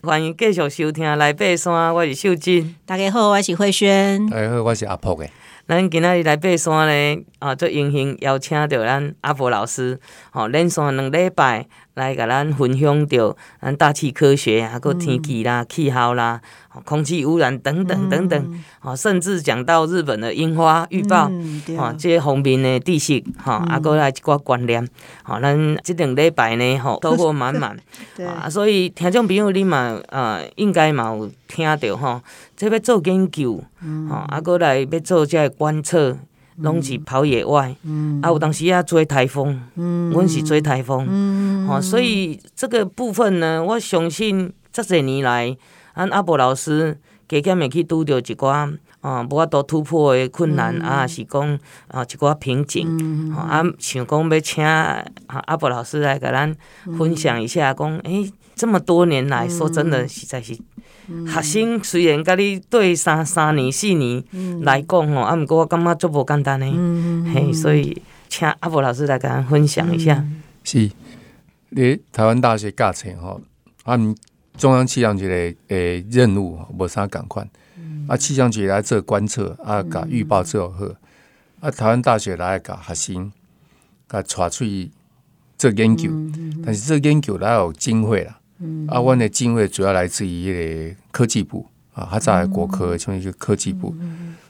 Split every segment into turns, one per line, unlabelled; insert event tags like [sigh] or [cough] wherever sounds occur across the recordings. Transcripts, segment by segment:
欢迎继续收听《来爬山》，我是秀珍。
大家好，我是慧萱。
大家好，我是阿婆诶。
咱今仔日来爬山咧，啊，做荣幸邀请到咱阿婆老师，吼、哦，连续两礼拜来甲咱分享到咱大气科学啊，个天气啦、气候啦。空气污染等等等等，哦，甚至讲到日本的樱花预报，哦，这些方面的知识，吼，啊，过来一寡观念，好，咱这两礼拜呢，吼，[laughs] 收获满满，啊，所以听众朋友你嘛，呃，应该嘛有听到，吼，即要做研究，吼，啊，过来要做这观测，拢是跑野外，啊，有当时啊做台风，阮是做台风，吼，所以这个部分呢，我相信这些年来。咱阿伯老师加减会去拄着一寡哦，无法度突破的困难、嗯、啊，是讲啊一寡瓶颈，嗯、啊想讲要请啊阿伯老师来甲咱分享一下，讲诶、这么多年来，嗯、说真的实在是学生虽然甲你对三三年四年来讲吼，啊，毋过我感觉足无简单的，嗯、嘿，所以请阿婆老师来甲咱分享一下。嗯、
是，你台湾大学教册吼，啊中央气象局的诶任务无啥共款，啊气象局来做观测啊，甲预报做好，啊台湾大学来甲学生，甲带出去做研究，但是做研究来有经费啦，啊，阮的经费主要来自于科技部啊，还在国科，像一个科技部，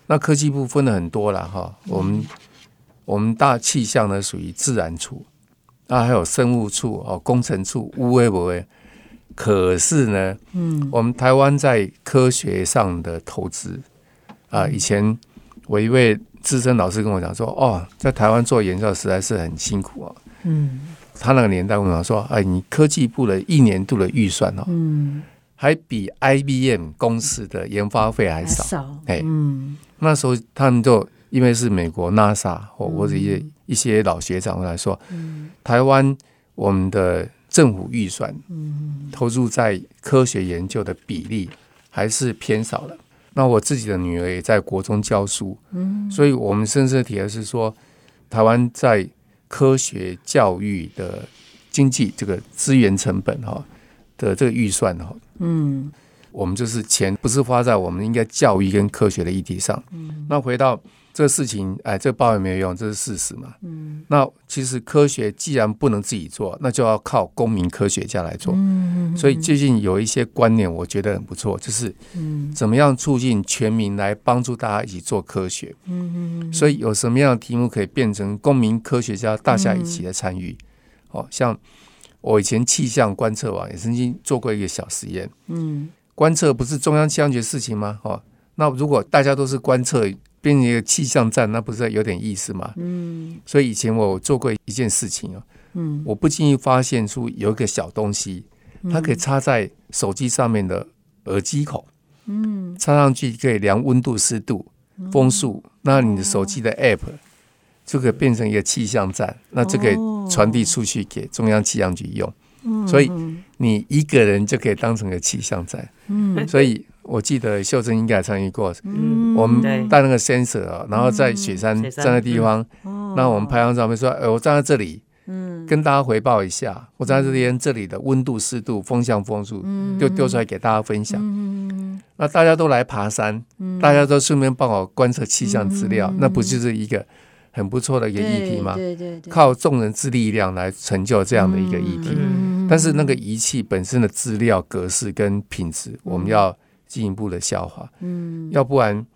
那科技部分的很多了哈，我们我们大气象呢属于自然处，啊还有生物处哦，工程处，有诶无诶。可是呢，嗯，我们台湾在科学上的投资啊，以前我一位资深老师跟我讲说，哦，在台湾做研究实在是很辛苦啊，嗯，他那个年代问我说，哎，你科技部的一年度的预算哦，嗯，还比 IBM 公司的研发费还少，哎，嗯，那时候他们就因为是美国 NASA 或或者一些一些老学长来说，嗯，台湾我们的。政府预算投入在科学研究的比例还是偏少了。那我自己的女儿也在国中教书，所以我们深深体会是说，台湾在科学教育的经济这个资源成本哈的这个预算哈，嗯，我们就是钱不是花在我们应该教育跟科学的议题上。嗯那回到。这个事情，哎，这个报也没有用，这是事实嘛。嗯。那其实科学既然不能自己做，那就要靠公民科学家来做。嗯。所以最近有一些观念，我觉得很不错，就是怎么样促进全民来帮助大家一起做科学。嗯。所以有什么样的题目可以变成公民科学家大家一起来参与？哦，像我以前气象观测网也曾经做过一个小实验。嗯。观测不是中央气象局的事情吗？哦，那如果大家都是观测。变成一个气象站，那不是有点意思吗？嗯，所以以前我做过一件事情哦，嗯，我不经意发现出有一个小东西，它可以插在手机上面的耳机孔，嗯，插上去可以量温度、湿度、风速，那你的手机的 App 就可以变成一个气象站，那就可以传递出去给中央气象局用，所以你一个人就可以当成个气象站，嗯，所以。我记得秀珍应该参与过，嗯、我们带那个 sensor 啊，然后在雪山站的地方，那、嗯、我们拍张照片说，哎，我站在这里，嗯、跟大家回报一下，我站在这边，这里的温度、湿度、风向、风速，就丢出来给大家分享。嗯、那大家都来爬山，嗯、大家都顺便帮我观测气象资料，嗯、那不就是一个很不错的一个议题吗？对对靠众人之力量来成就这样的一个议题。嗯、但是那个仪器本身的资料格式跟品质，我们要。进一步的消化，嗯，要不然，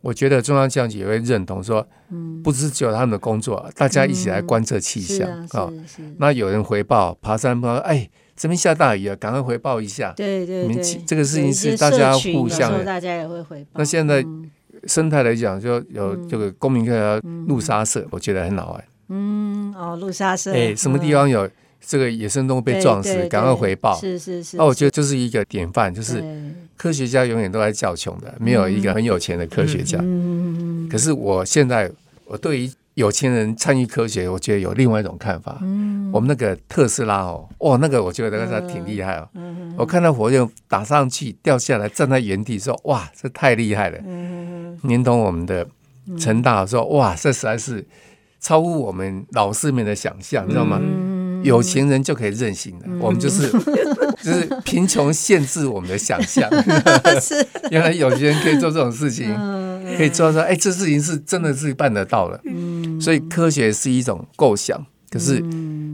我觉得中央气象局也会认同说，嗯，不是只有他们的工作，大家一起来观测气象啊。那有人回报爬山说，哎，这边下大雨了，赶快回报一下。对对对，这个事情是大家互相的，大家也会回报。那现在生态来讲，就有这个公民科学路杀社，我觉得很好玩。嗯，哦，路杀社，哎，什么地方有？这个野生动物被撞死，赶快回报。是是是。那我觉得这是一个典范，就是科学家永远都在叫穷的，没有一个很有钱的科学家。嗯。可是我现在，我对于有钱人参与科学，我觉得有另外一种看法。嗯。我们那个特斯拉哦，哦，那个我觉得那个挺厉害哦。嗯。我看到火箭打上去掉下来，站在原地说：“哇，这太厉害了。”嗯。连同我们的陈大说：“哇，这实在是超乎我们老师们的想象，你知道吗？”有钱人就可以任性了，我们就是就是贫穷限制我们的想象。[laughs] 是，[laughs] 原来有些人可以做这种事情，可以做到说，哎，这事情是真的是办得到的。嗯，所以科学是一种构想，可是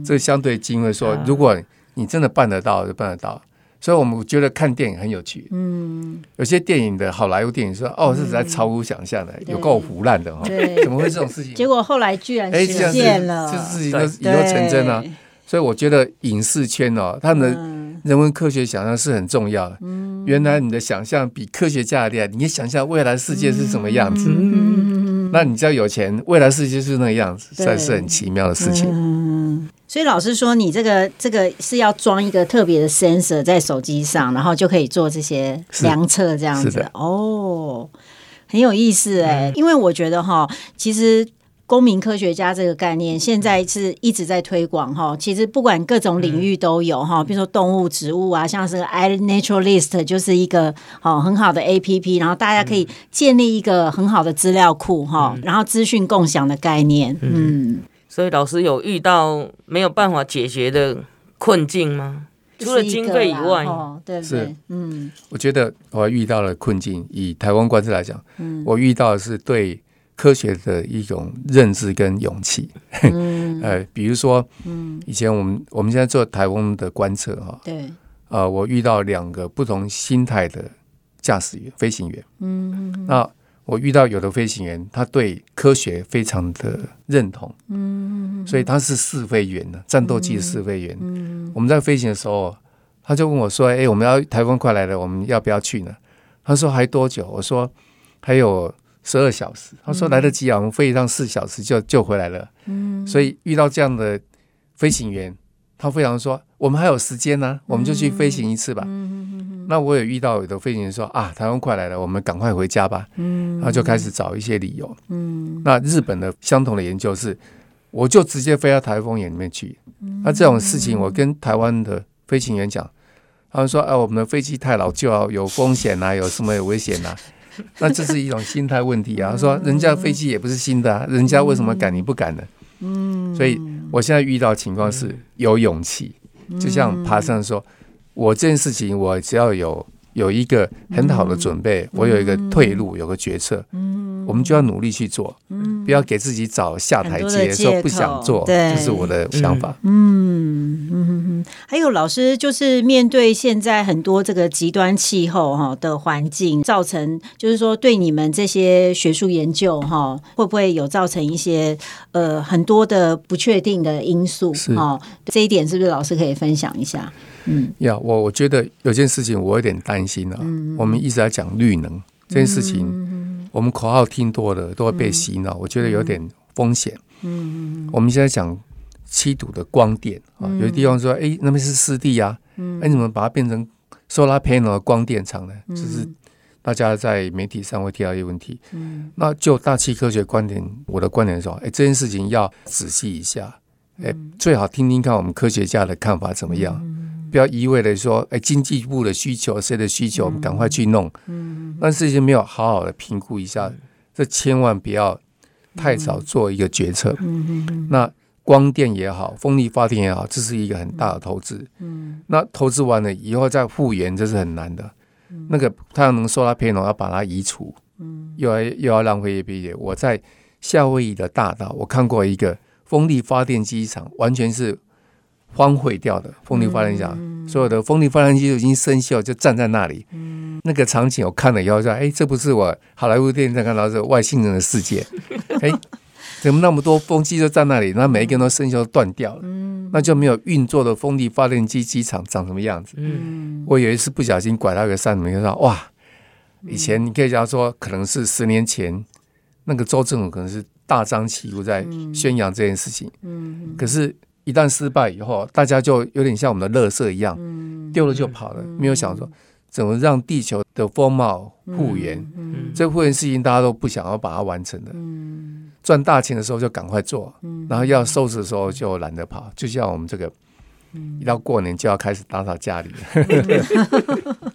这相对因为说，如果你真的办得到，就办得到。所以我们觉得看电影很有趣。嗯，有些电影的好莱坞电影说，哦，是在超乎想象的，有够胡乱的哈。对，[laughs] 怎么会这种事情？
结果后来居然实现了，
这事情都以后成真了。所以我觉得影视圈哦，他们的人文科学想象是很重要的。嗯，原来你的想象比科学家厉害，你想象未来世界是什么样子？嗯，那你只要有钱，未来世界是那个样子，算是很奇妙的事情。
嗯。所以老师说，你这个这个是要装一个特别的 sensor 在手机上，然后就可以做这些量测，这样子哦，很有意思哎。因为我觉得哈，其实公民科学家这个概念现在是一直在推广哈。其实不管各种领域都有哈，比如说动物、植物啊，像是 iNaturalist 就是一个好很好的 APP，然后大家可以建立一个很好的资料库哈，然后资讯共享的概念，嗯。
所以老师有遇到没有办法解决的困境吗？除了经费以外，
对不对？嗯，
我觉得我遇到了困境。以台湾观测来讲，嗯，我遇到的是对科学的一种认知跟勇气。嗯，呃，[laughs] 比如说，嗯，以前我们我们现在做台风的观测哈，对，呃，我遇到两个不同心态的驾驶员、飞行员。嗯，那。我遇到有的飞行员，他对科学非常的认同，嗯，所以他是试飞员呢，战斗机的试飞员。嗯，我们在飞行的时候，他就问我说：“哎，我们要台风快来了，我们要不要去呢？”他说：“还多久？”我说：“还有十二小时。”他说：“来得及啊，我们飞一趟四小时就就回来了。”嗯，所以遇到这样的飞行员，他非常说：“我们还有时间呢，我们就去飞行一次吧。”那我也遇到有的飞行员说啊，台风快来了，我们赶快回家吧。嗯，然后就开始找一些理由。嗯，那日本的相同的研究是，我就直接飞到台风眼里面去。那这种事情，我跟台湾的飞行员讲，他们说，哎，我们的飞机太老旧啊，有风险啊，有什么有危险啊？[laughs] 那这是一种心态问题啊。他说，人家飞机也不是新的啊，人家为什么敢你不敢呢？嗯，所以我现在遇到情况是有勇气，就像爬山说。我这件事情，我只要有有一个很好的准备，我有一个退路，有个决策，我们就要努力去做，不要给自己找下台阶，说不想做，这是我的想法。
嗯嗯嗯，还有老师，就是面对现在很多这个极端气候哈的环境，造成就是说对你们这些学术研究哈，会不会有造成一些呃很多的不确定的因素？哦，这一点是不是老师可以分享一下？嗯，呀，我我觉得有件事情我有点担心啊。嗯、我们一直在讲绿能这件事情，嗯、我们口号听多了都会被洗脑，嗯、我觉得有点风险。嗯嗯，我们现在讲七堵的光电啊，有的地方说，哎，那边是湿地啊，哎，你怎么把它变成 solar panel 的光电厂呢？就、嗯、是大家在媒体上会提到一个问题。嗯，那就大气科学观点，我的观点说，哎，这件事情要仔细一下，哎，最好听听看我们科学家的看法怎么样。嗯不要一味的说，哎，经济部的需求，谁的需求，我们赶快去弄。嗯，但是就没有好好的评估一下，这千万不要太早做一个决策。嗯，那光电也好，风力发电也好，这是一个很大的投资。嗯，那投资完了以后再复原，这是很难的。那个太阳能 solar panel 要把它移除，嗯，又要又要浪费一笔钱。我在夏威夷的大岛，我看过一个风力发电机场，完全是。荒废掉的风力发电厂，嗯、所有的风力发电机都已经生锈，就站在那里。嗯、那个场景我看了以后说：“哎，这不是我好莱坞电影在看到这外星人的世界？[laughs] 哎，怎么那么多风机就在那里？那每一个人都生锈都断掉了，嗯、那就没有运作的风力发电机机场长什么样子？嗯、我有一次不小心拐到一个山里面，说：哇，以前你可以讲说，可能是十年前那个州政府可能是大张旗鼓在宣扬这件事情，嗯、可是。一旦失败以后，大家就有点像我们的垃圾一样，丢了就跑了，没有想说怎么让地球的风貌复原。这复原事情大家都不想要把它完成的。赚大钱的时候就赶快做，然后要收拾的时候就懒得跑。就像我们这个，一到过年就要开始打扫家里。[laughs] [laughs]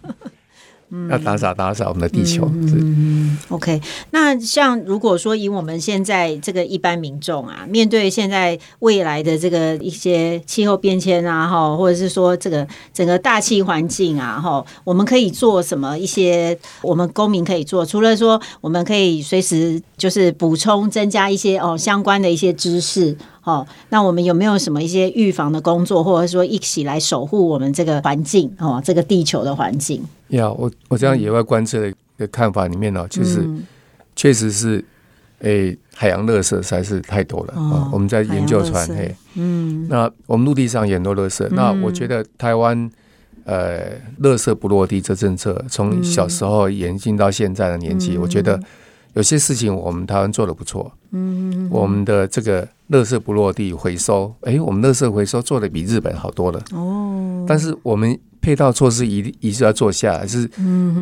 要打扫打扫我们的地球。
嗯，嗯，OK。那像如果说以我们现在这个一般民众啊，面对现在未来的这个一些气候变迁啊，哈，或者是说这个整个大气环境啊，哈，我们可以做什么？一些我们公民可以做，除了说我们可以随时就是补充增加一些哦相关的一些知识。哦，那我们有没有什么一些预防的工作，或者说一起来守护我们这个环境哦，这个地球的环境？
呀、yeah，我我这样野外观测的看法里面呢，就是确实是，诶、欸，海洋垃圾实在是太多了啊、哦。我们在研究船，嘿，嗯，那我们陆地上也很多垃圾。那我觉得台湾呃，垃圾不落地这政策，从小时候演进到现在的年纪，我觉得。有些事情我们台湾做的不错，嗯，我们的这个垃圾不落地回收，哎，我们垃圾回收做的比日本好多了，哦，但是我们配套措施一一直要做下来，是，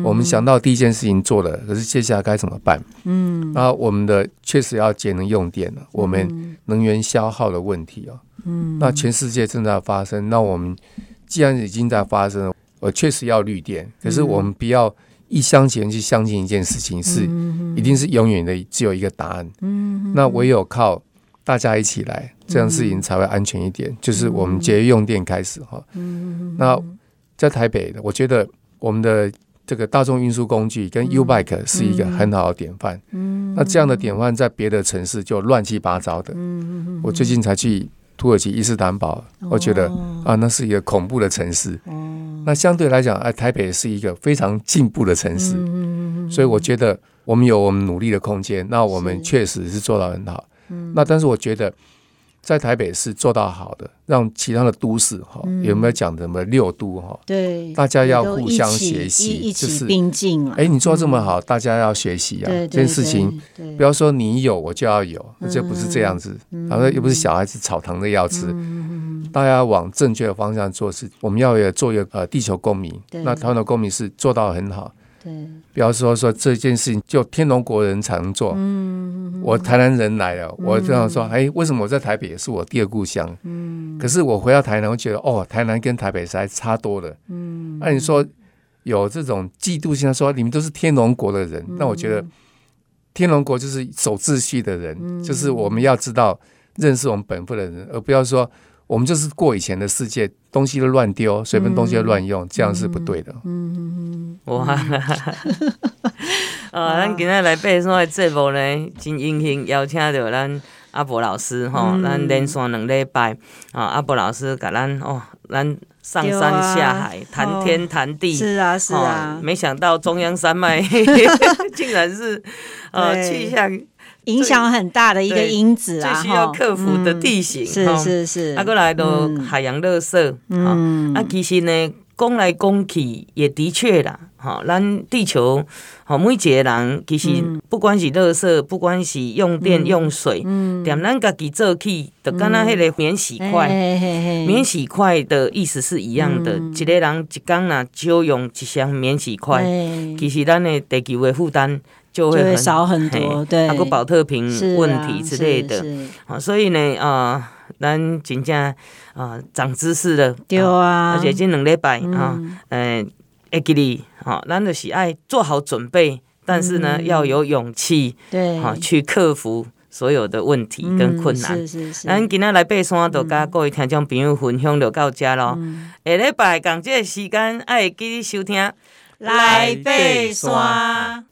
我们想到第一件事情做了，可是接下来该怎么办？嗯，那我们的确实要节能用电了，我们能源消耗的问题啊，嗯，那全世界正在发生，那我们既然已经在发生，我确实要绿电，可是我们不要。一厢情愿去相信一件事情是，一定是永远的只有一个答案。那唯有靠大家一起来，这样事情才会安全一点。就是我们节约用电开始哈。那在台北，我觉得我们的这个大众运输工具跟 U-Bike 是一个很好的典范。那这样的典范在别的城市就乱七八糟的。我最近才去土耳其伊斯坦堡，我觉得啊，那是一个恐怖的城市。那相对来讲，哎，台北是一个非常进步的城市，所以我觉得我们有我们努力的空间。那我们确实是做到很好。那但是我觉得。在台北市做到好的，让其他的都市哈、嗯、有没有讲什么六都哈？
对，
大家要互相学习，就是
并进了。
哎，你做这么好，嗯、大家要学习啊！这件事情不要说你有我就要有，这不是这样子。反正又不是小孩子草糖的要吃，嗯、大家往正确的方向做事。我们要有做一个呃地球公民，那台湾的公民是做到很好。对，不要说说这件事情就天龙国人才能做。嗯，我台南人来了，嗯、我这样说，哎，为什么我在台北也是我第二故乡？嗯，可是我回到台南，我觉得哦，台南跟台北实在差多了。嗯，那你说有这种嫉妒心，说你们都是天龙国的人，那、嗯、我觉得天龙国就是守秩序的人，嗯、就是我们要知道认识我们本分的人，而不要说。我们就是过以前的世界，东西都乱丢，随便东西都乱用，嗯、这样是不对的。嗯嗯嗯。哇！
啊，[laughs] 咱今天来爬山的节目呢，真荣幸邀请到咱阿伯老师吼、嗯，咱连续两礼拜啊，阿伯老师甲咱哦，咱上山下海，谈、啊、天谈地、哦。是啊，是啊。没想到中央山脉 [laughs] 竟然是呃气象。
影响很大的一个因子啊，
最需要克服的地形，
嗯、是是是。
啊，过来都海洋垃圾，嗯，啊，其实呢，讲来讲去也的确啦，哈，咱地球，哈，每一个人其实不管是垃圾，不管是用电用水，嗯，踮咱家己做起，就敢若迄个免洗筷，免洗筷的意思是一样的，嗯、一个人一工若少用一箱免洗筷，其实咱的地球的负担。就会，很少很多，对，还有保特瓶问题之类的，啊，所以呢，啊、呃，咱真正啊、呃，长知识了，对啊，而且这两礼拜啊，嗯，会记哩，吼，咱就是爱做好准备，但是呢，嗯、要有勇气，对，啊，去克服所有的问题跟困难。嗯、是是是，咱今仔来爬山，就甲各位听众朋友分享就到这咯。下礼拜同这个时间爱记得收听来爬山。